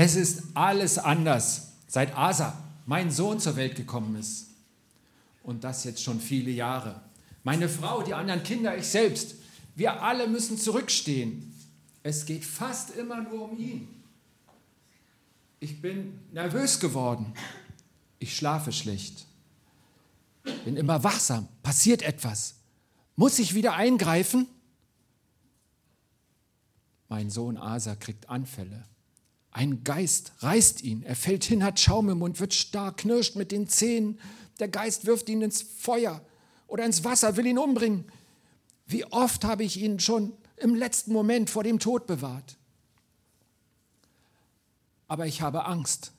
Es ist alles anders, seit Asa, mein Sohn, zur Welt gekommen ist. Und das jetzt schon viele Jahre. Meine Frau, die anderen Kinder, ich selbst, wir alle müssen zurückstehen. Es geht fast immer nur um ihn. Ich bin nervös geworden. Ich schlafe schlecht. Bin immer wachsam. Passiert etwas. Muss ich wieder eingreifen? Mein Sohn Asa kriegt Anfälle. Ein Geist reißt ihn. Er fällt hin, hat Schaum im Mund, wird starr, knirscht mit den Zähnen. Der Geist wirft ihn ins Feuer oder ins Wasser, will ihn umbringen. Wie oft habe ich ihn schon im letzten Moment vor dem Tod bewahrt. Aber ich habe Angst.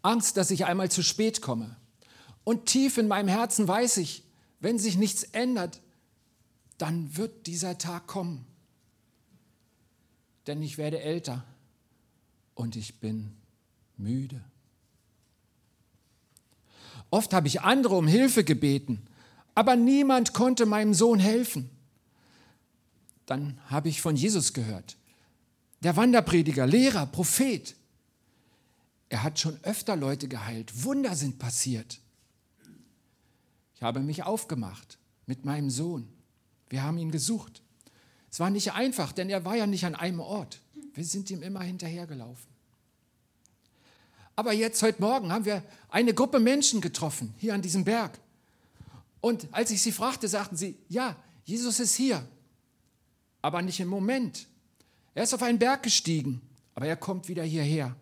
Angst, dass ich einmal zu spät komme. Und tief in meinem Herzen weiß ich, wenn sich nichts ändert, dann wird dieser Tag kommen. Denn ich werde älter und ich bin müde. Oft habe ich andere um Hilfe gebeten, aber niemand konnte meinem Sohn helfen. Dann habe ich von Jesus gehört. Der Wanderprediger, Lehrer, Prophet. Er hat schon öfter Leute geheilt. Wunder sind passiert. Ich habe mich aufgemacht mit meinem Sohn. Wir haben ihn gesucht. Es war nicht einfach, denn er war ja nicht an einem Ort. Wir sind ihm immer hinterhergelaufen. Aber jetzt, heute Morgen, haben wir eine Gruppe Menschen getroffen, hier an diesem Berg. Und als ich sie fragte, sagten sie, ja, Jesus ist hier, aber nicht im Moment. Er ist auf einen Berg gestiegen, aber er kommt wieder hierher.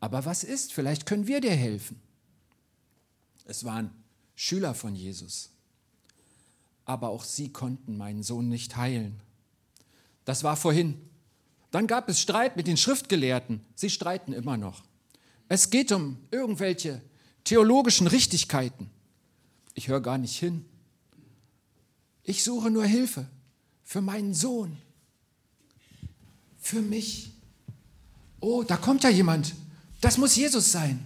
Aber was ist? Vielleicht können wir dir helfen. Es waren Schüler von Jesus. Aber auch sie konnten meinen Sohn nicht heilen. Das war vorhin. Dann gab es Streit mit den Schriftgelehrten. Sie streiten immer noch. Es geht um irgendwelche theologischen Richtigkeiten. Ich höre gar nicht hin. Ich suche nur Hilfe für meinen Sohn, für mich. Oh, da kommt ja jemand. Das muss Jesus sein.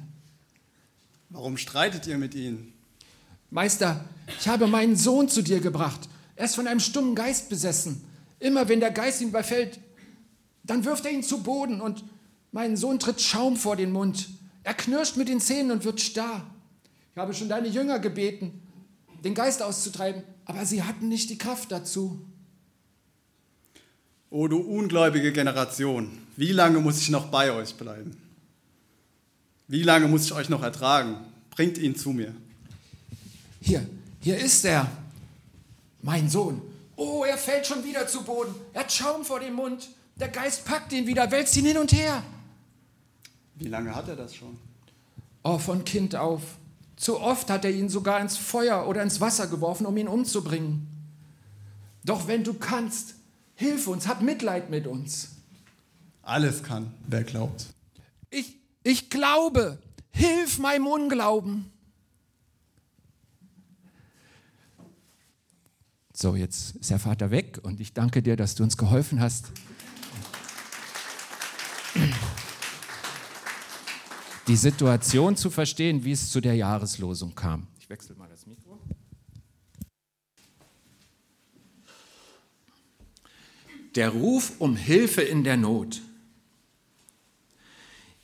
Warum streitet ihr mit ihnen? Meister, ich habe meinen Sohn zu dir gebracht. Er ist von einem stummen Geist besessen. Immer wenn der Geist ihn überfällt, dann wirft er ihn zu Boden und mein Sohn tritt Schaum vor den Mund. Er knirscht mit den Zähnen und wird starr. Ich habe schon deine Jünger gebeten, den Geist auszutreiben, aber sie hatten nicht die Kraft dazu. O du ungläubige Generation, wie lange muss ich noch bei euch bleiben? Wie lange muss ich euch noch ertragen? Bringt ihn zu mir. Hier, hier ist er, mein Sohn. Oh, er fällt schon wieder zu Boden. Er hat Schaum vor dem Mund. Der Geist packt ihn wieder, wälzt ihn hin und her. Wie lange hat er das schon? Oh, von Kind auf. Zu oft hat er ihn sogar ins Feuer oder ins Wasser geworfen, um ihn umzubringen. Doch wenn du kannst, hilf uns, hab Mitleid mit uns. Alles kann, wer glaubt. Ich, ich glaube, hilf meinem Unglauben. So, jetzt ist der Vater weg und ich danke dir, dass du uns geholfen hast. Die Situation zu verstehen, wie es zu der Jahreslosung kam. Ich wechsle mal das Mikro. Der Ruf um Hilfe in der Not.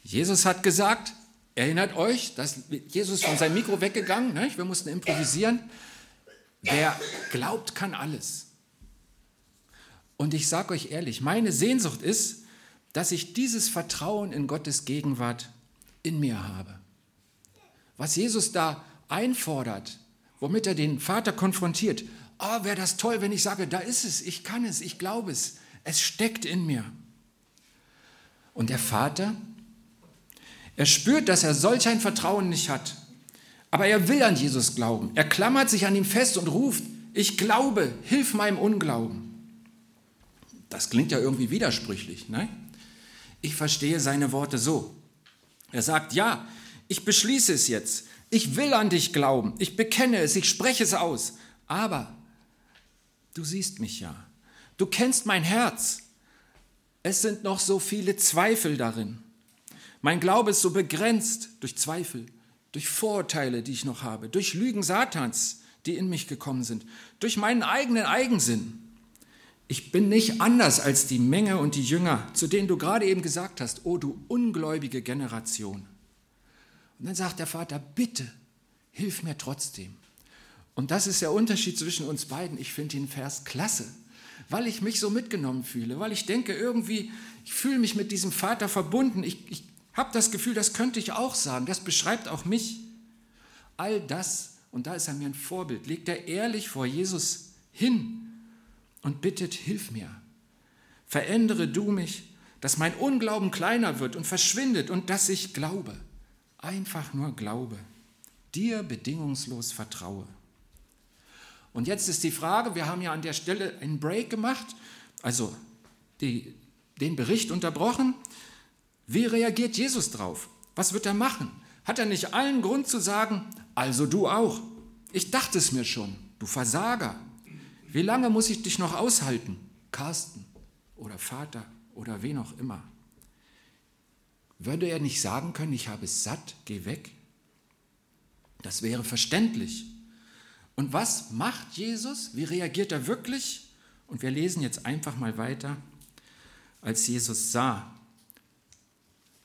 Jesus hat gesagt, erinnert euch, dass Jesus von seinem Mikro weggegangen, ne? wir mussten improvisieren. Wer glaubt, kann alles. Und ich sage euch ehrlich, meine Sehnsucht ist, dass ich dieses Vertrauen in Gottes Gegenwart in mir habe. Was Jesus da einfordert, womit er den Vater konfrontiert, oh, wäre das toll, wenn ich sage, da ist es, ich kann es, ich glaube es, es steckt in mir. Und der Vater, er spürt, dass er solch ein Vertrauen nicht hat. Aber er will an Jesus glauben. Er klammert sich an ihm fest und ruft, ich glaube, hilf meinem Unglauben. Das klingt ja irgendwie widersprüchlich. Ne? Ich verstehe seine Worte so. Er sagt, ja, ich beschließe es jetzt. Ich will an dich glauben. Ich bekenne es. Ich spreche es aus. Aber du siehst mich ja. Du kennst mein Herz. Es sind noch so viele Zweifel darin. Mein Glaube ist so begrenzt durch Zweifel durch Vorurteile, die ich noch habe, durch Lügen Satans, die in mich gekommen sind, durch meinen eigenen Eigensinn. Ich bin nicht anders als die Menge und die Jünger, zu denen du gerade eben gesagt hast, oh du ungläubige Generation. Und dann sagt der Vater, bitte, hilf mir trotzdem. Und das ist der Unterschied zwischen uns beiden. Ich finde den Vers klasse, weil ich mich so mitgenommen fühle, weil ich denke, irgendwie, ich fühle mich mit diesem Vater verbunden. Ich, ich habe das Gefühl, das könnte ich auch sagen. Das beschreibt auch mich. All das, und da ist er mir ein Vorbild, legt er ehrlich vor Jesus hin und bittet, hilf mir. Verändere du mich, dass mein Unglauben kleiner wird und verschwindet und dass ich glaube. Einfach nur glaube. Dir bedingungslos vertraue. Und jetzt ist die Frage, wir haben ja an der Stelle einen Break gemacht, also die, den Bericht unterbrochen. Wie reagiert Jesus drauf? Was wird er machen? Hat er nicht allen Grund zu sagen, also du auch? Ich dachte es mir schon, du Versager. Wie lange muss ich dich noch aushalten? Carsten oder Vater oder wen auch immer. Würde er nicht sagen können, ich habe es satt, geh weg? Das wäre verständlich. Und was macht Jesus? Wie reagiert er wirklich? Und wir lesen jetzt einfach mal weiter. Als Jesus sah,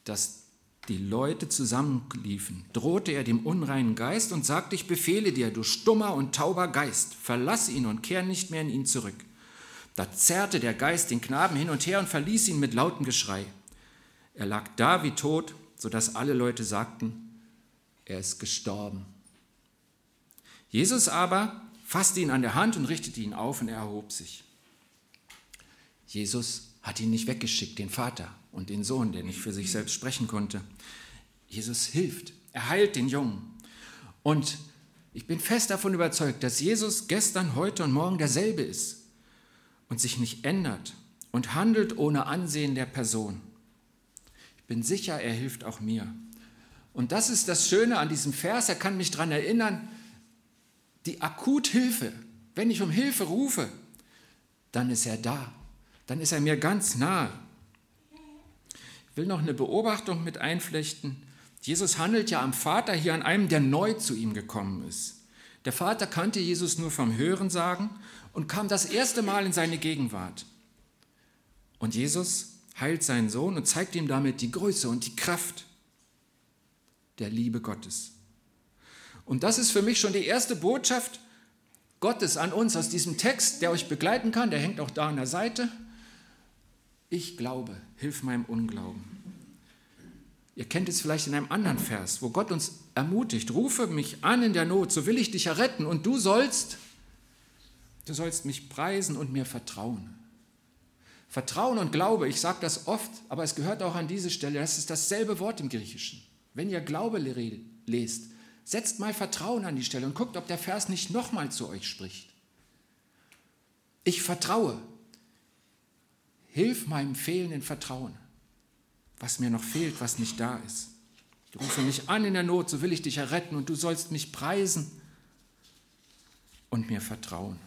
dass die Leute zusammenliefen, drohte er dem unreinen Geist und sagte, ich befehle dir, du stummer und tauber Geist, verlass ihn und kehr nicht mehr in ihn zurück. Da zerrte der Geist den Knaben hin und her und verließ ihn mit lautem Geschrei. Er lag da wie tot, sodass alle Leute sagten, er ist gestorben. Jesus aber fasste ihn an der Hand und richtete ihn auf und er erhob sich. Jesus hat ihn nicht weggeschickt, den Vater und den Sohn, der nicht für sich selbst sprechen konnte. Jesus hilft, er heilt den Jungen. Und ich bin fest davon überzeugt, dass Jesus gestern, heute und morgen derselbe ist und sich nicht ändert und handelt ohne Ansehen der Person. Ich bin sicher, er hilft auch mir. Und das ist das Schöne an diesem Vers, er kann mich daran erinnern, die Akuthilfe, wenn ich um Hilfe rufe, dann ist er da, dann ist er mir ganz nahe. Will noch eine Beobachtung mit einflechten. Jesus handelt ja am Vater hier an einem, der neu zu ihm gekommen ist. Der Vater kannte Jesus nur vom Hören sagen und kam das erste Mal in seine Gegenwart. Und Jesus heilt seinen Sohn und zeigt ihm damit die Größe und die Kraft der Liebe Gottes. Und das ist für mich schon die erste Botschaft Gottes an uns aus diesem Text, der euch begleiten kann. Der hängt auch da an der Seite. Ich glaube, hilf meinem Unglauben. Ihr kennt es vielleicht in einem anderen Vers, wo Gott uns ermutigt, rufe mich an in der Not, so will ich dich erretten und du sollst, du sollst mich preisen und mir vertrauen. Vertrauen und Glaube, ich sage das oft, aber es gehört auch an diese Stelle, das ist dasselbe Wort im Griechischen. Wenn ihr Glaube lest, Setzt mal Vertrauen an die Stelle und guckt, ob der Vers nicht nochmal zu euch spricht. Ich vertraue. Hilf meinem fehlenden Vertrauen, was mir noch fehlt, was nicht da ist. Ich rufe mich an in der Not, so will ich dich erretten und du sollst mich preisen und mir vertrauen.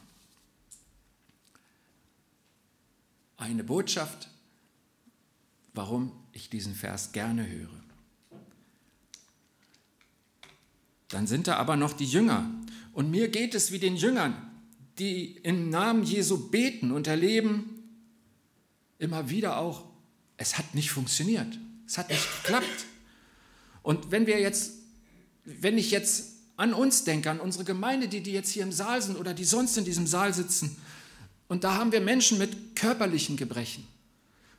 Eine Botschaft, warum ich diesen Vers gerne höre. Dann sind da aber noch die Jünger. Und mir geht es wie den Jüngern, die im Namen Jesu beten und erleben immer wieder auch, es hat nicht funktioniert, es hat nicht geklappt. Und wenn wir jetzt, wenn ich jetzt an uns denke, an unsere Gemeinde, die, die jetzt hier im Saal sind oder die sonst in diesem Saal sitzen, und da haben wir Menschen mit körperlichen Gebrechen,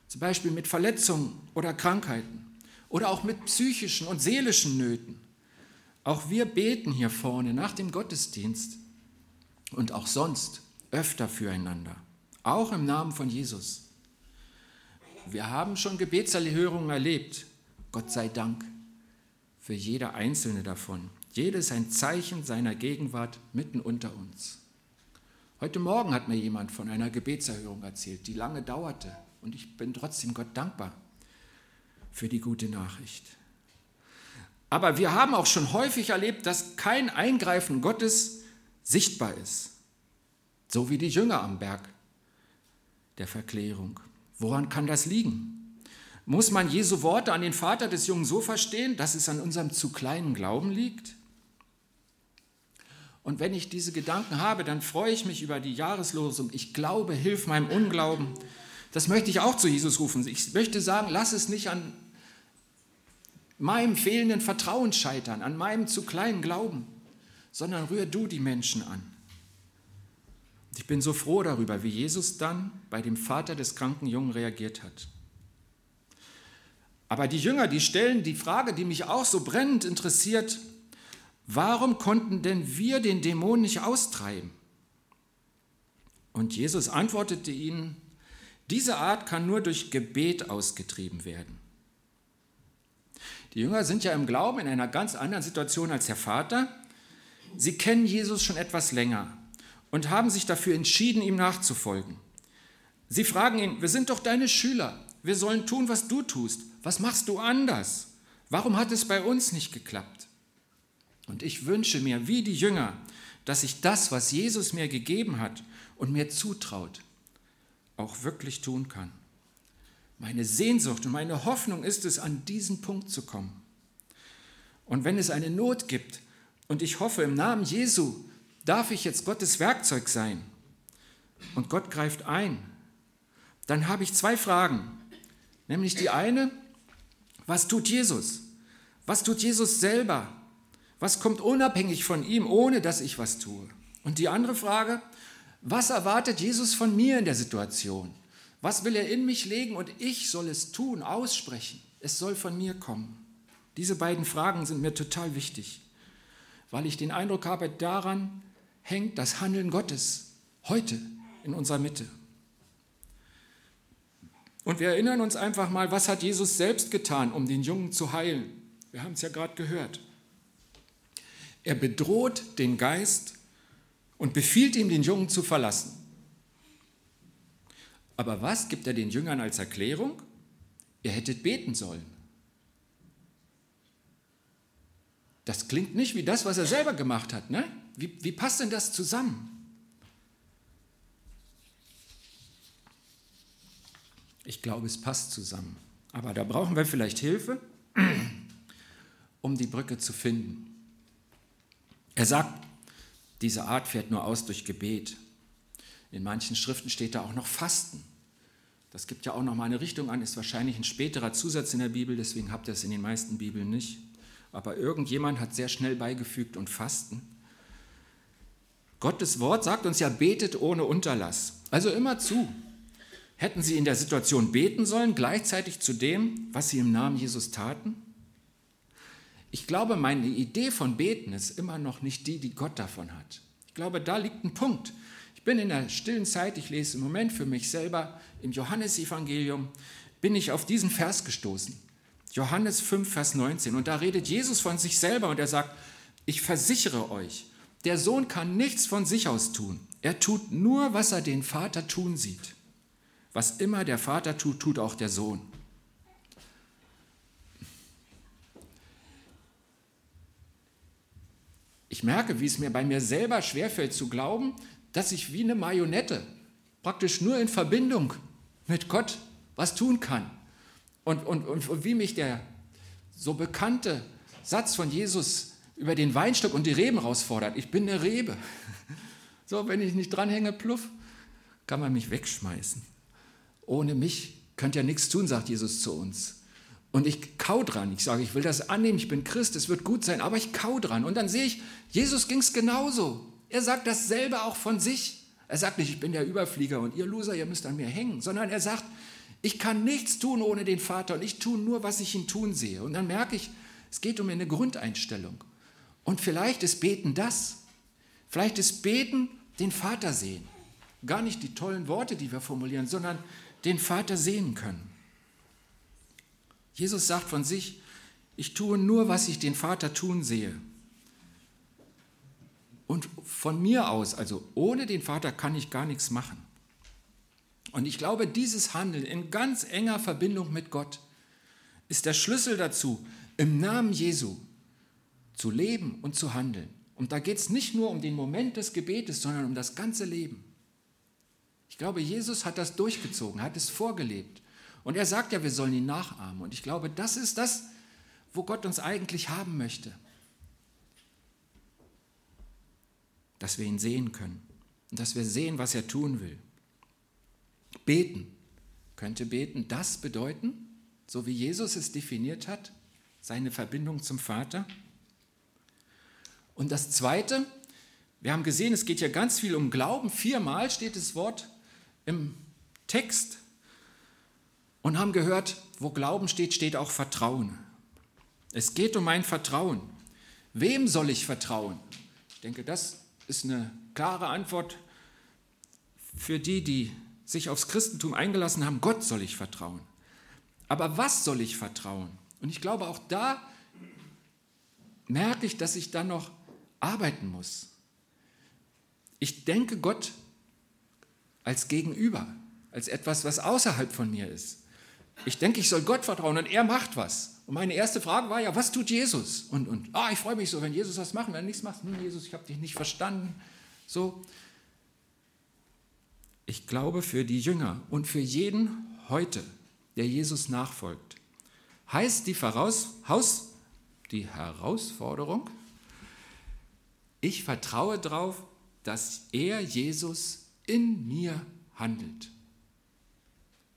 zum Beispiel mit Verletzungen oder Krankheiten oder auch mit psychischen und seelischen Nöten. Auch wir beten hier vorne nach dem Gottesdienst und auch sonst öfter füreinander, auch im Namen von Jesus. Wir haben schon Gebetserhörungen erlebt, Gott sei Dank, für jede einzelne davon. Jedes ein Zeichen seiner Gegenwart mitten unter uns. Heute Morgen hat mir jemand von einer Gebetserhörung erzählt, die lange dauerte. Und ich bin trotzdem Gott dankbar für die gute Nachricht. Aber wir haben auch schon häufig erlebt, dass kein Eingreifen Gottes sichtbar ist. So wie die Jünger am Berg der Verklärung. Woran kann das liegen? Muss man Jesu Worte an den Vater des Jungen so verstehen, dass es an unserem zu kleinen Glauben liegt? Und wenn ich diese Gedanken habe, dann freue ich mich über die Jahreslosung. Ich glaube, hilf meinem Unglauben. Das möchte ich auch zu Jesus rufen. Ich möchte sagen, lass es nicht an meinem fehlenden Vertrauen scheitern, an meinem zu kleinen Glauben, sondern rühr du die Menschen an. Ich bin so froh darüber, wie Jesus dann bei dem Vater des kranken Jungen reagiert hat. Aber die Jünger, die stellen die Frage, die mich auch so brennend interessiert, warum konnten denn wir den Dämon nicht austreiben? Und Jesus antwortete ihnen, diese Art kann nur durch Gebet ausgetrieben werden. Die Jünger sind ja im Glauben in einer ganz anderen Situation als der Vater. Sie kennen Jesus schon etwas länger und haben sich dafür entschieden, ihm nachzufolgen. Sie fragen ihn, wir sind doch deine Schüler, wir sollen tun, was du tust. Was machst du anders? Warum hat es bei uns nicht geklappt? Und ich wünsche mir, wie die Jünger, dass ich das, was Jesus mir gegeben hat und mir zutraut, auch wirklich tun kann. Meine Sehnsucht und meine Hoffnung ist es, an diesen Punkt zu kommen. Und wenn es eine Not gibt, und ich hoffe im Namen Jesu, darf ich jetzt Gottes Werkzeug sein und Gott greift ein, dann habe ich zwei Fragen. Nämlich die eine, was tut Jesus? Was tut Jesus selber? Was kommt unabhängig von ihm, ohne dass ich was tue? Und die andere Frage, was erwartet Jesus von mir in der Situation? Was will er in mich legen und ich soll es tun, aussprechen? Es soll von mir kommen. Diese beiden Fragen sind mir total wichtig, weil ich den Eindruck habe, daran hängt das Handeln Gottes heute in unserer Mitte. Und wir erinnern uns einfach mal, was hat Jesus selbst getan, um den Jungen zu heilen? Wir haben es ja gerade gehört. Er bedroht den Geist und befiehlt ihm, den Jungen zu verlassen. Aber was gibt er den Jüngern als Erklärung? Ihr hättet beten sollen. Das klingt nicht wie das, was er selber gemacht hat. Ne? Wie, wie passt denn das zusammen? Ich glaube, es passt zusammen. Aber da brauchen wir vielleicht Hilfe, um die Brücke zu finden. Er sagt, diese Art fährt nur aus durch Gebet. In manchen Schriften steht da auch noch Fasten. Das gibt ja auch noch mal eine Richtung an, ist wahrscheinlich ein späterer Zusatz in der Bibel, deswegen habt ihr es in den meisten Bibeln nicht. Aber irgendjemand hat sehr schnell beigefügt und Fasten. Gottes Wort sagt uns ja, betet ohne Unterlass. Also immer zu. Hätten sie in der Situation beten sollen, gleichzeitig zu dem, was sie im Namen Jesus taten? Ich glaube, meine Idee von Beten ist immer noch nicht die, die Gott davon hat. Ich glaube, da liegt ein Punkt. Ich bin in der stillen Zeit, ich lese im Moment für mich selber im Johannesevangelium, bin ich auf diesen Vers gestoßen. Johannes 5, Vers 19. Und da redet Jesus von sich selber und er sagt, ich versichere euch, der Sohn kann nichts von sich aus tun. Er tut nur, was er den Vater tun sieht. Was immer der Vater tut, tut auch der Sohn. Ich merke, wie es mir bei mir selber schwerfällt zu glauben, dass ich wie eine Marionette praktisch nur in Verbindung mit Gott was tun kann. Und, und, und wie mich der so bekannte Satz von Jesus über den Weinstock und die Reben herausfordert. Ich bin eine Rebe. So, wenn ich nicht dranhänge, pluff, kann man mich wegschmeißen. Ohne mich könnt ihr nichts tun, sagt Jesus zu uns. Und ich kau dran. Ich sage, ich will das annehmen, ich bin Christ, es wird gut sein, aber ich kau dran. Und dann sehe ich, Jesus ging es genauso. Er sagt dasselbe auch von sich. Er sagt nicht, ich bin der Überflieger und ihr Loser, ihr müsst an mir hängen, sondern er sagt, ich kann nichts tun ohne den Vater und ich tue nur, was ich ihn tun sehe. Und dann merke ich, es geht um eine Grundeinstellung. Und vielleicht ist Beten das. Vielleicht ist Beten den Vater sehen. Gar nicht die tollen Worte, die wir formulieren, sondern den Vater sehen können. Jesus sagt von sich, ich tue nur, was ich den Vater tun sehe. Und von mir aus, also ohne den Vater, kann ich gar nichts machen. Und ich glaube, dieses Handeln in ganz enger Verbindung mit Gott ist der Schlüssel dazu, im Namen Jesu zu leben und zu handeln. Und da geht es nicht nur um den Moment des Gebetes, sondern um das ganze Leben. Ich glaube, Jesus hat das durchgezogen, hat es vorgelebt. Und er sagt ja, wir sollen ihn nachahmen. Und ich glaube, das ist das, wo Gott uns eigentlich haben möchte. dass wir ihn sehen können und dass wir sehen, was er tun will. Beten. Könnte beten das bedeuten, so wie Jesus es definiert hat, seine Verbindung zum Vater? Und das Zweite, wir haben gesehen, es geht ja ganz viel um Glauben. Viermal steht das Wort im Text und haben gehört, wo Glauben steht, steht auch Vertrauen. Es geht um mein Vertrauen. Wem soll ich vertrauen? Ich denke, das ist eine klare Antwort für die, die sich aufs Christentum eingelassen haben. Gott soll ich vertrauen. Aber was soll ich vertrauen? Und ich glaube, auch da merke ich, dass ich dann noch arbeiten muss. Ich denke Gott als Gegenüber, als etwas, was außerhalb von mir ist. Ich denke, ich soll Gott vertrauen und er macht was. Und meine erste Frage war ja, was tut Jesus? Und, und ah, ich freue mich so, wenn Jesus was macht. Wenn er nichts macht, hm, Jesus, ich habe dich nicht verstanden. So. Ich glaube, für die Jünger und für jeden heute, der Jesus nachfolgt, heißt die, Voraus, Haus, die Herausforderung, ich vertraue darauf, dass er, Jesus, in mir handelt.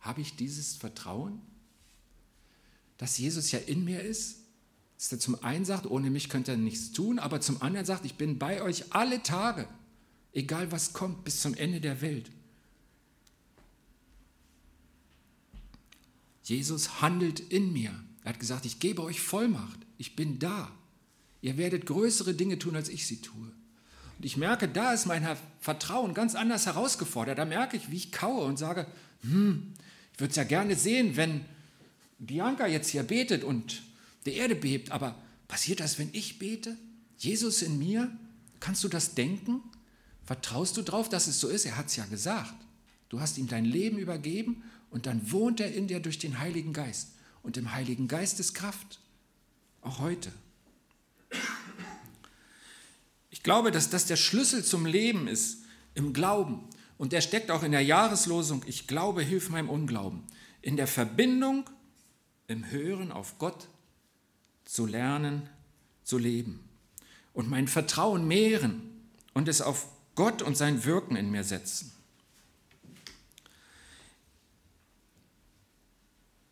Habe ich dieses Vertrauen, dass Jesus ja in mir ist? Dass er zum einen sagt, ohne mich könnt ihr nichts tun, aber zum anderen sagt, ich bin bei euch alle Tage, egal was kommt, bis zum Ende der Welt. Jesus handelt in mir. Er hat gesagt, ich gebe euch Vollmacht, ich bin da. Ihr werdet größere Dinge tun, als ich sie tue. Und ich merke, da ist mein Vertrauen ganz anders herausgefordert. Da merke ich, wie ich kaue und sage, hm, ich würde es ja gerne sehen, wenn Bianca jetzt hier betet und die Erde bebt, aber passiert das, wenn ich bete? Jesus in mir? Kannst du das denken? Vertraust du darauf, dass es so ist? Er hat es ja gesagt. Du hast ihm dein Leben übergeben und dann wohnt er in dir durch den Heiligen Geist. Und im Heiligen Geist ist Kraft. Auch heute. Ich glaube, dass das der Schlüssel zum Leben ist, im Glauben. Und der steckt auch in der Jahreslosung, ich glaube, hilf meinem Unglauben. In der Verbindung, im Hören auf Gott zu lernen, zu leben. Und mein Vertrauen mehren und es auf Gott und sein Wirken in mir setzen.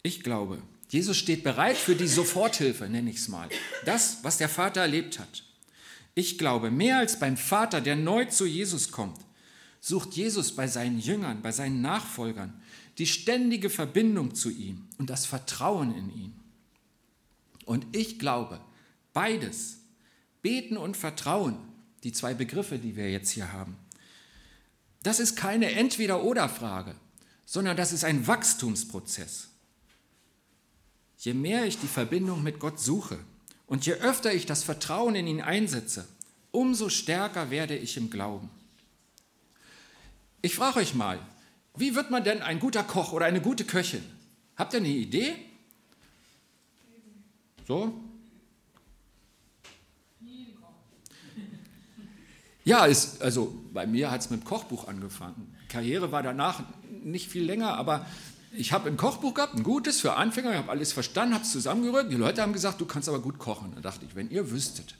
Ich glaube, Jesus steht bereit für die Soforthilfe, nenne ich es mal. Das, was der Vater erlebt hat. Ich glaube, mehr als beim Vater, der neu zu Jesus kommt, sucht Jesus bei seinen Jüngern, bei seinen Nachfolgern die ständige Verbindung zu ihm und das Vertrauen in ihn. Und ich glaube, beides, Beten und Vertrauen, die zwei Begriffe, die wir jetzt hier haben, das ist keine Entweder-oder-Frage, sondern das ist ein Wachstumsprozess. Je mehr ich die Verbindung mit Gott suche und je öfter ich das Vertrauen in ihn einsetze, umso stärker werde ich im Glauben. Ich frage euch mal, wie wird man denn ein guter Koch oder eine gute Köchin? Habt ihr eine Idee? So? Ja, ist, also bei mir hat es mit dem Kochbuch angefangen. Karriere war danach nicht viel länger, aber ich habe ein Kochbuch gehabt, ein gutes für Anfänger, ich habe alles verstanden, habe es zusammengerührt. Die Leute haben gesagt, du kannst aber gut kochen. Da dachte ich, wenn ihr wüsstet.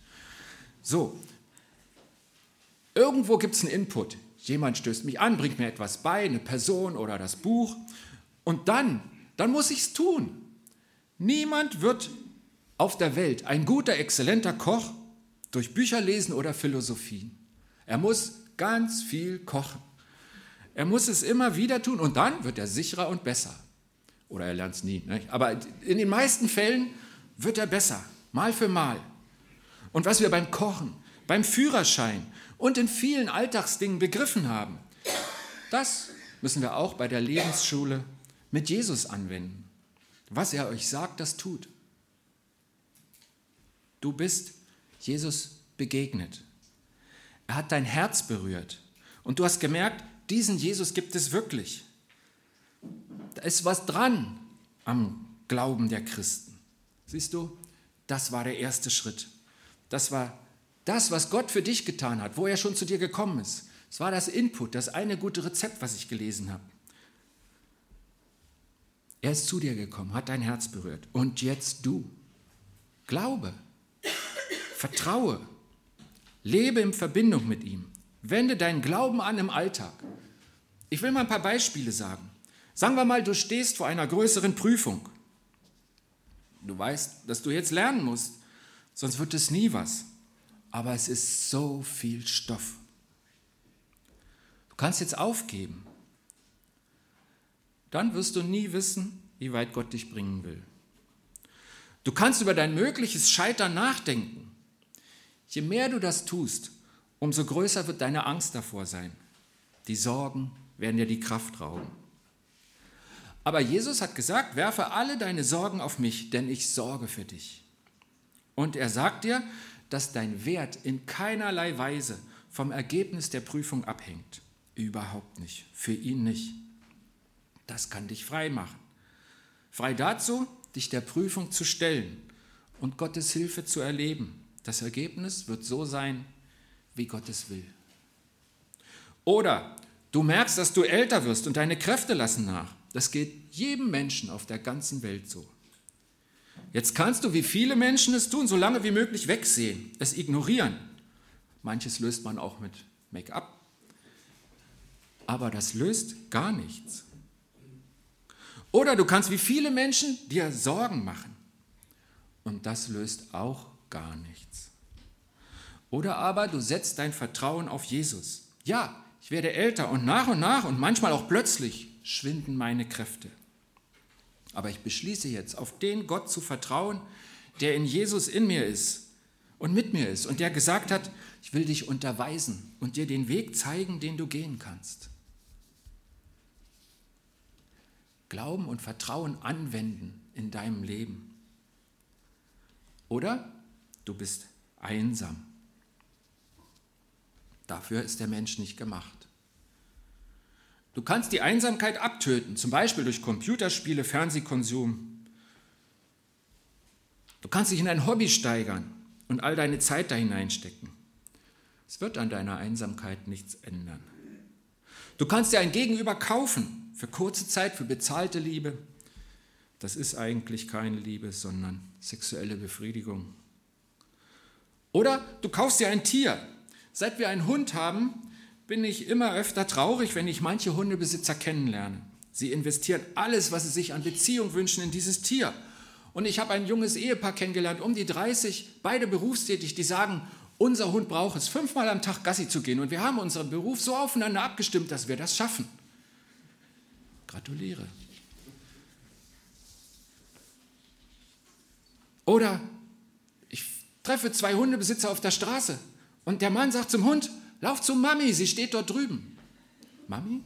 So, irgendwo gibt es einen Input. Jemand stößt mich an, bringt mir etwas bei, eine Person oder das Buch. Und dann, dann muss ich es tun. Niemand wird auf der Welt ein guter, exzellenter Koch durch Bücher lesen oder Philosophien. Er muss ganz viel kochen. Er muss es immer wieder tun und dann wird er sicherer und besser. Oder er lernt es nie. Nicht? Aber in den meisten Fällen wird er besser, mal für mal. Und was wir beim Kochen, beim Führerschein und in vielen Alltagsdingen begriffen haben. Das müssen wir auch bei der Lebensschule mit Jesus anwenden. Was er euch sagt, das tut. Du bist Jesus begegnet. Er hat dein Herz berührt. Und du hast gemerkt, diesen Jesus gibt es wirklich. Da ist was dran am Glauben der Christen. Siehst du, das war der erste Schritt. Das war das, was Gott für dich getan hat, wo er schon zu dir gekommen ist, es war das Input, das eine gute Rezept, was ich gelesen habe. Er ist zu dir gekommen, hat dein Herz berührt. Und jetzt du. Glaube, vertraue, lebe in Verbindung mit ihm. Wende deinen Glauben an im Alltag. Ich will mal ein paar Beispiele sagen. Sagen wir mal, du stehst vor einer größeren Prüfung. Du weißt, dass du jetzt lernen musst, sonst wird es nie was. Aber es ist so viel Stoff. Du kannst jetzt aufgeben. Dann wirst du nie wissen, wie weit Gott dich bringen will. Du kannst über dein mögliches Scheitern nachdenken. Je mehr du das tust, umso größer wird deine Angst davor sein. Die Sorgen werden dir die Kraft rauben. Aber Jesus hat gesagt, werfe alle deine Sorgen auf mich, denn ich sorge für dich. Und er sagt dir, dass dein Wert in keinerlei Weise vom Ergebnis der Prüfung abhängt. Überhaupt nicht. Für ihn nicht. Das kann dich frei machen. Frei dazu, dich der Prüfung zu stellen und Gottes Hilfe zu erleben. Das Ergebnis wird so sein, wie Gott es will. Oder du merkst, dass du älter wirst und deine Kräfte lassen nach. Das geht jedem Menschen auf der ganzen Welt so. Jetzt kannst du, wie viele Menschen es tun, so lange wie möglich wegsehen, es ignorieren. Manches löst man auch mit Make-up. Aber das löst gar nichts. Oder du kannst wie viele Menschen dir Sorgen machen. Und das löst auch gar nichts. Oder aber du setzt dein Vertrauen auf Jesus. Ja, ich werde älter und nach und nach und manchmal auch plötzlich schwinden meine Kräfte. Aber ich beschließe jetzt, auf den Gott zu vertrauen, der in Jesus in mir ist und mit mir ist und der gesagt hat, ich will dich unterweisen und dir den Weg zeigen, den du gehen kannst. Glauben und Vertrauen anwenden in deinem Leben. Oder du bist einsam. Dafür ist der Mensch nicht gemacht. Du kannst die Einsamkeit abtöten, zum Beispiel durch Computerspiele, Fernsehkonsum. Du kannst dich in ein Hobby steigern und all deine Zeit da hineinstecken. Es wird an deiner Einsamkeit nichts ändern. Du kannst dir ein Gegenüber kaufen, für kurze Zeit, für bezahlte Liebe. Das ist eigentlich keine Liebe, sondern sexuelle Befriedigung. Oder du kaufst dir ein Tier. Seit wir einen Hund haben, bin ich immer öfter traurig, wenn ich manche Hundebesitzer kennenlerne. Sie investieren alles, was sie sich an Beziehung wünschen, in dieses Tier. Und ich habe ein junges Ehepaar kennengelernt, um die 30, beide berufstätig, die sagen, unser Hund braucht es, fünfmal am Tag Gassi zu gehen. Und wir haben unseren Beruf so aufeinander abgestimmt, dass wir das schaffen. Gratuliere. Oder ich treffe zwei Hundebesitzer auf der Straße und der Mann sagt zum Hund, lauf zu Mami, sie steht dort drüben. Mami?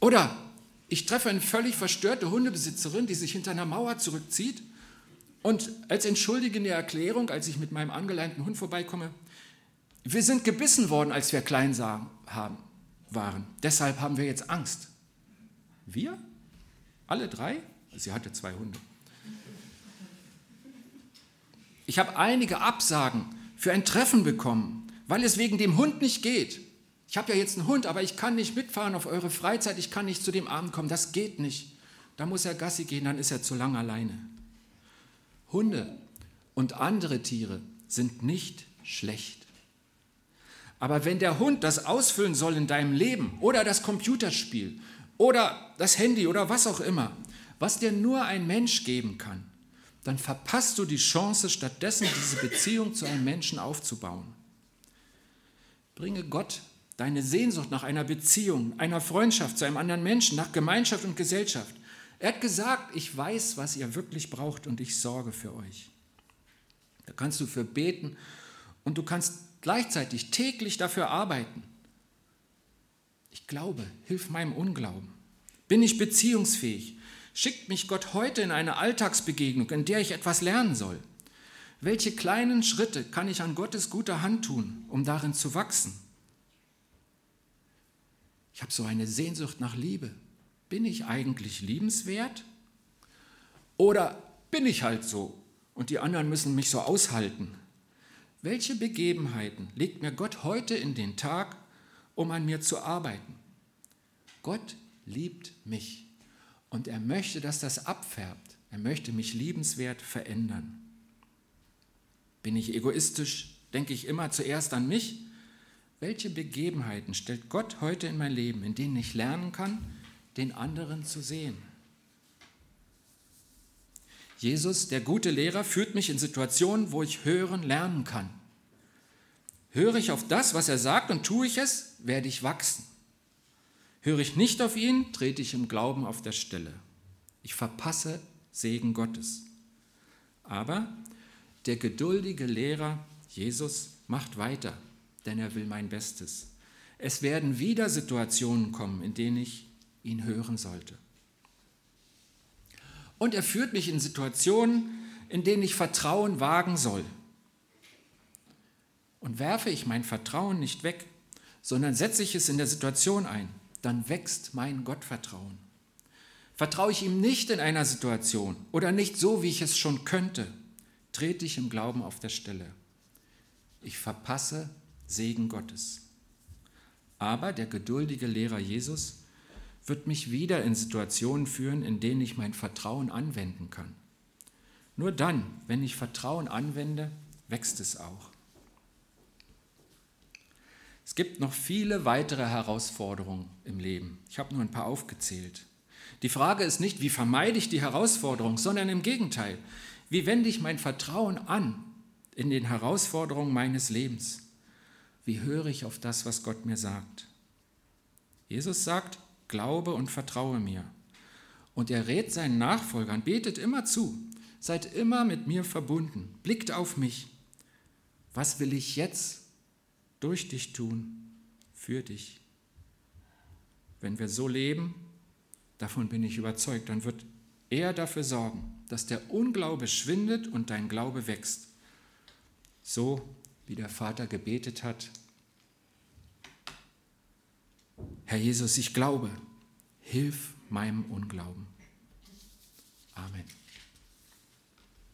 Oder ich treffe eine völlig verstörte Hundebesitzerin, die sich hinter einer Mauer zurückzieht und als entschuldigende Erklärung, als ich mit meinem angeleinten Hund vorbeikomme, wir sind gebissen worden, als wir klein haben waren. Deshalb haben wir jetzt Angst. Wir? Alle drei? Sie hatte zwei Hunde. Ich habe einige Absagen für ein Treffen bekommen, weil es wegen dem Hund nicht geht. Ich habe ja jetzt einen Hund, aber ich kann nicht mitfahren auf eure Freizeit, ich kann nicht zu dem Abend kommen, das geht nicht. Da muss er Gassi gehen, dann ist er zu lang alleine. Hunde und andere Tiere sind nicht schlecht. Aber wenn der Hund das ausfüllen soll in deinem Leben oder das Computerspiel oder das Handy oder was auch immer, was dir nur ein Mensch geben kann, dann verpasst du die Chance, stattdessen diese Beziehung zu einem Menschen aufzubauen. Bringe Gott deine Sehnsucht nach einer Beziehung, einer Freundschaft zu einem anderen Menschen, nach Gemeinschaft und Gesellschaft. Er hat gesagt, ich weiß, was ihr wirklich braucht und ich sorge für euch. Da kannst du für beten und du kannst gleichzeitig täglich dafür arbeiten. Ich glaube, hilf meinem Unglauben. Bin ich beziehungsfähig? Schickt mich Gott heute in eine Alltagsbegegnung, in der ich etwas lernen soll? Welche kleinen Schritte kann ich an Gottes guter Hand tun, um darin zu wachsen? Ich habe so eine Sehnsucht nach Liebe. Bin ich eigentlich liebenswert? Oder bin ich halt so und die anderen müssen mich so aushalten? Welche Begebenheiten legt mir Gott heute in den Tag, um an mir zu arbeiten? Gott liebt mich und er möchte, dass das abfärbt. Er möchte mich liebenswert verändern. Bin ich egoistisch? denke ich immer zuerst an mich. Welche Begebenheiten stellt Gott heute in mein Leben, in denen ich lernen kann, den anderen zu sehen? Jesus, der gute Lehrer, führt mich in Situationen, wo ich hören lernen kann. Höre ich auf das, was er sagt und tue ich es, werde ich wachsen. Höre ich nicht auf ihn, trete ich im Glauben auf der Stelle. Ich verpasse Segen Gottes. Aber der geduldige Lehrer Jesus macht weiter, denn er will mein Bestes. Es werden wieder Situationen kommen, in denen ich ihn hören sollte. Und er führt mich in Situationen, in denen ich Vertrauen wagen soll. Und werfe ich mein Vertrauen nicht weg, sondern setze ich es in der Situation ein, dann wächst mein Gottvertrauen. Vertraue ich ihm nicht in einer Situation oder nicht so, wie ich es schon könnte, trete ich im Glauben auf der Stelle. Ich verpasse Segen Gottes. Aber der geduldige Lehrer Jesus wird mich wieder in Situationen führen, in denen ich mein Vertrauen anwenden kann. Nur dann, wenn ich Vertrauen anwende, wächst es auch. Es gibt noch viele weitere Herausforderungen im Leben. Ich habe nur ein paar aufgezählt. Die Frage ist nicht, wie vermeide ich die Herausforderung, sondern im Gegenteil, wie wende ich mein Vertrauen an in den Herausforderungen meines Lebens? Wie höre ich auf das, was Gott mir sagt? Jesus sagt, glaube und vertraue mir. Und er rät seinen Nachfolgern, betet immer zu, seid immer mit mir verbunden, blickt auf mich. Was will ich jetzt durch dich tun, für dich? Wenn wir so leben, davon bin ich überzeugt, dann wird er dafür sorgen, dass der Unglaube schwindet und dein Glaube wächst. So wie der Vater gebetet hat, Herr Jesus, ich glaube, hilf meinem Unglauben. Amen.